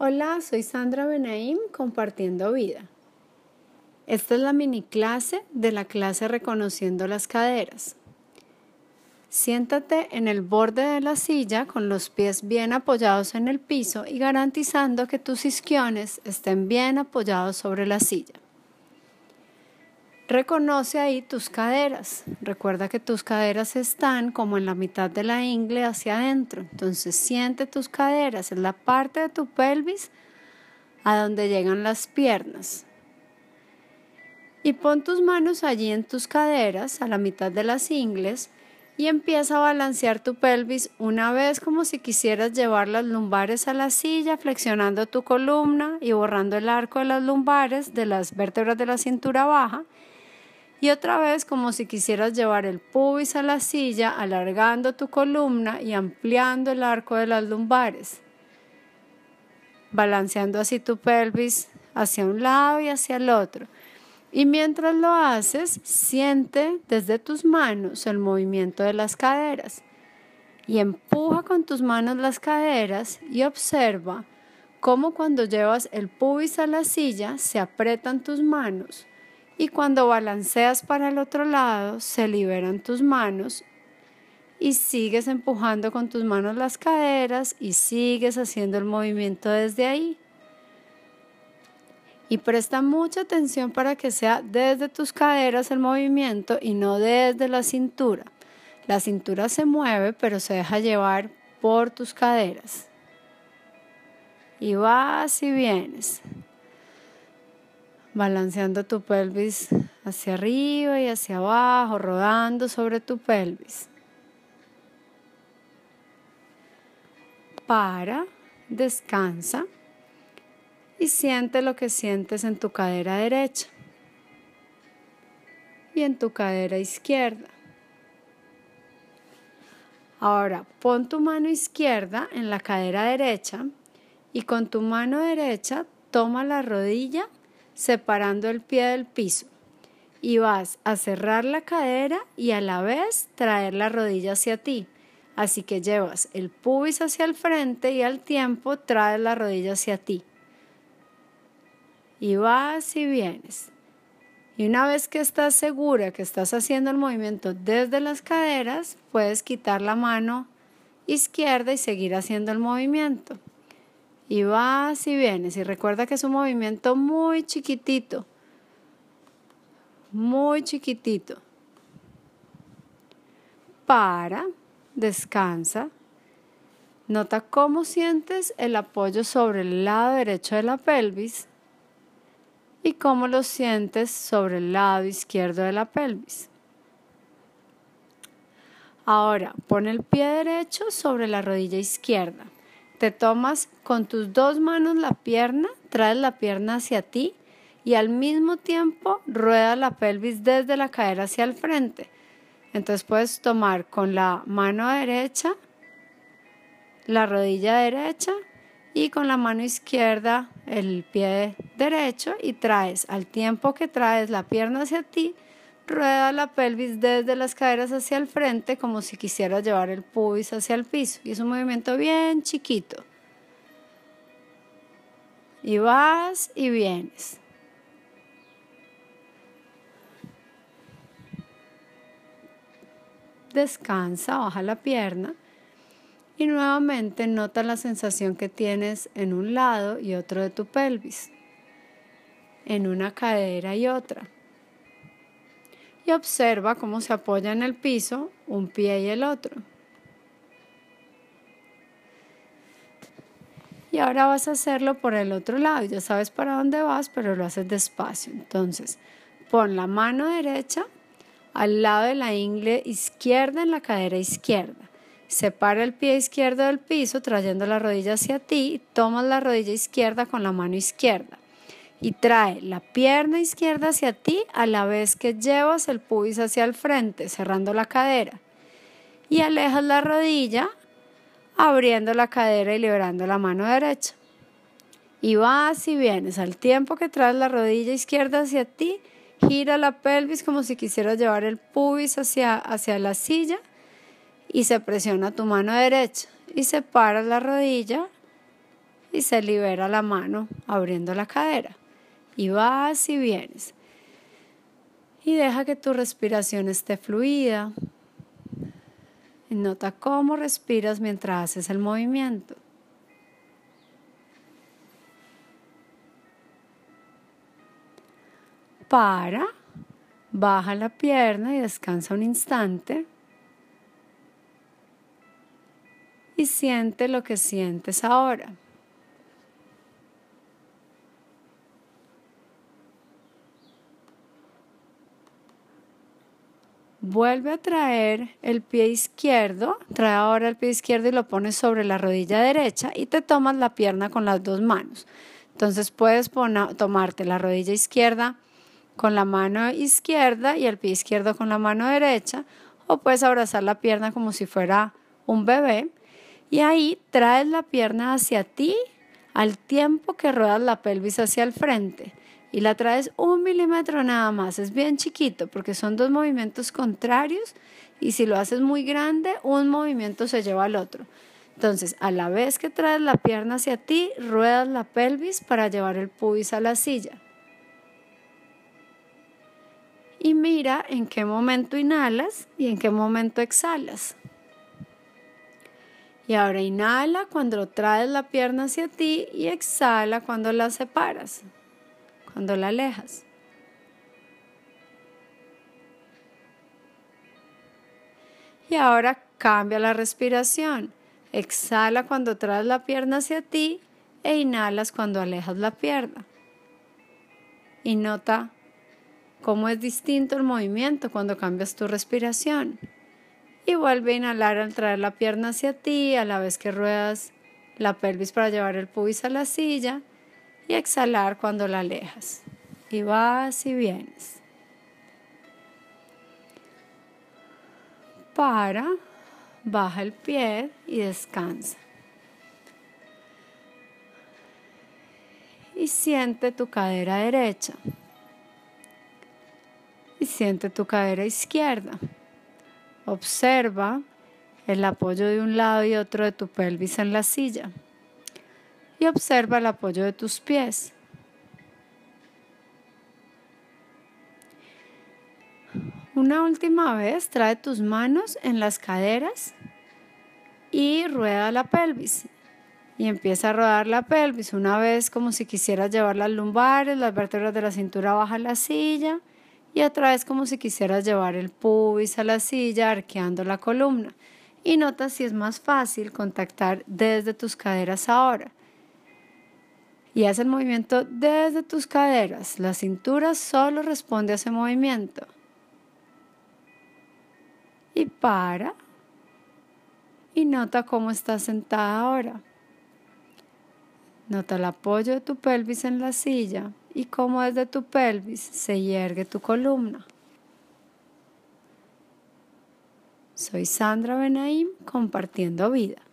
Hola, soy Sandra Benaim compartiendo vida. Esta es la mini clase de la clase Reconociendo las caderas. Siéntate en el borde de la silla con los pies bien apoyados en el piso y garantizando que tus isquiones estén bien apoyados sobre la silla. Reconoce ahí tus caderas. Recuerda que tus caderas están como en la mitad de la ingle hacia adentro. Entonces siente tus caderas, es la parte de tu pelvis a donde llegan las piernas. Y pon tus manos allí en tus caderas, a la mitad de las ingles, y empieza a balancear tu pelvis una vez como si quisieras llevar las lumbares a la silla, flexionando tu columna y borrando el arco de las lumbares de las vértebras de la cintura baja y otra vez como si quisieras llevar el pubis a la silla, alargando tu columna y ampliando el arco de las lumbares, balanceando así tu pelvis hacia un lado y hacia el otro. Y mientras lo haces, siente desde tus manos el movimiento de las caderas. Y empuja con tus manos las caderas y observa cómo cuando llevas el pubis a la silla se apretan tus manos y cuando balanceas para el otro lado se liberan tus manos y sigues empujando con tus manos las caderas y sigues haciendo el movimiento desde ahí. Y presta mucha atención para que sea desde tus caderas el movimiento y no desde la cintura. La cintura se mueve pero se deja llevar por tus caderas. Y vas y vienes balanceando tu pelvis hacia arriba y hacia abajo, rodando sobre tu pelvis. Para, descansa y siente lo que sientes en tu cadera derecha y en tu cadera izquierda. Ahora pon tu mano izquierda en la cadera derecha y con tu mano derecha toma la rodilla separando el pie del piso y vas a cerrar la cadera y a la vez traer la rodilla hacia ti. Así que llevas el pubis hacia el frente y al tiempo traes la rodilla hacia ti. Y vas y vienes. Y una vez que estás segura que estás haciendo el movimiento desde las caderas, puedes quitar la mano izquierda y seguir haciendo el movimiento y vas y vienes. Y recuerda que es un movimiento muy chiquitito, muy chiquitito. Para, descansa. Nota cómo sientes el apoyo sobre el lado derecho de la pelvis y cómo lo sientes sobre el lado izquierdo de la pelvis. Ahora, pon el pie derecho sobre la rodilla izquierda. Te tomas con tus dos manos la pierna, traes la pierna hacia ti y al mismo tiempo rueda la pelvis desde la cadera hacia el frente. Entonces puedes tomar con la mano derecha la rodilla derecha y con la mano izquierda el pie derecho y traes al tiempo que traes la pierna hacia ti, Rueda la pelvis desde las caderas hacia el frente como si quisieras llevar el pubis hacia el piso. Y es un movimiento bien chiquito. Y vas y vienes. Descansa, baja la pierna y nuevamente nota la sensación que tienes en un lado y otro de tu pelvis, en una cadera y otra y observa cómo se apoya en el piso un pie y el otro. Y ahora vas a hacerlo por el otro lado. Ya sabes para dónde vas, pero lo haces despacio. Entonces, pon la mano derecha al lado de la ingle izquierda en la cadera izquierda. Separa el pie izquierdo del piso trayendo la rodilla hacia ti y tomas la rodilla izquierda con la mano izquierda y trae la pierna izquierda hacia ti a la vez que llevas el pubis hacia el frente, cerrando la cadera. Y alejas la rodilla, abriendo la cadera y liberando la mano derecha. Y vas y vienes al tiempo que traes la rodilla izquierda hacia ti, gira la pelvis como si quisieras llevar el pubis hacia, hacia la silla y se presiona tu mano derecha y separas la rodilla y se libera la mano abriendo la cadera. Y vas y vienes. Y deja que tu respiración esté fluida. Y nota cómo respiras mientras haces el movimiento. Para, baja la pierna y descansa un instante. Y siente lo que sientes ahora. Vuelve a traer el pie izquierdo, trae ahora el pie izquierdo y lo pones sobre la rodilla derecha y te tomas la pierna con las dos manos. Entonces puedes tomarte la rodilla izquierda con la mano izquierda y el pie izquierdo con la mano derecha o puedes abrazar la pierna como si fuera un bebé y ahí traes la pierna hacia ti al tiempo que ruedas la pelvis hacia el frente y la traes un milímetro nada más. Es bien chiquito porque son dos movimientos contrarios y si lo haces muy grande, un movimiento se lleva al otro. Entonces, a la vez que traes la pierna hacia ti, ruedas la pelvis para llevar el pubis a la silla. Y mira en qué momento inhalas y en qué momento exhalas. Y ahora inhala cuando traes la pierna hacia ti y exhala cuando la separas cuando la alejas. Y ahora cambia la respiración. Exhala cuando traes la pierna hacia ti e inhalas cuando alejas la pierna. Y nota cómo es distinto el movimiento cuando cambias tu respiración. Y vuelve a inhalar al traer la pierna hacia ti a la vez que ruedas la pelvis para llevar el pubis a la silla y exhalar cuando la alejas. Y vas y vienes. Para, baja el pie y descansa. Y siente tu cadera derecha. Y siente tu cadera izquierda. Observa el apoyo de un lado y otro de tu pelvis en la silla y observa el apoyo de tus pies. Una última vez trae tus manos en las caderas y rueda la pelvis. Y empieza a rodar la pelvis una vez como si quisieras llevar las lumbares, las vértebras de la cintura baja la silla y otra vez como si quisieras llevar el pubis a la silla arqueando la columna. Y nota si es más fácil contactar desde tus caderas ahora y haz el movimiento desde tus caderas. La cintura solo responde a ese movimiento. Y para. Y nota cómo estás sentada ahora. Nota el apoyo de tu pelvis en la silla y cómo desde tu pelvis se yergue tu columna. Soy Sandra Benaim compartiendo vida.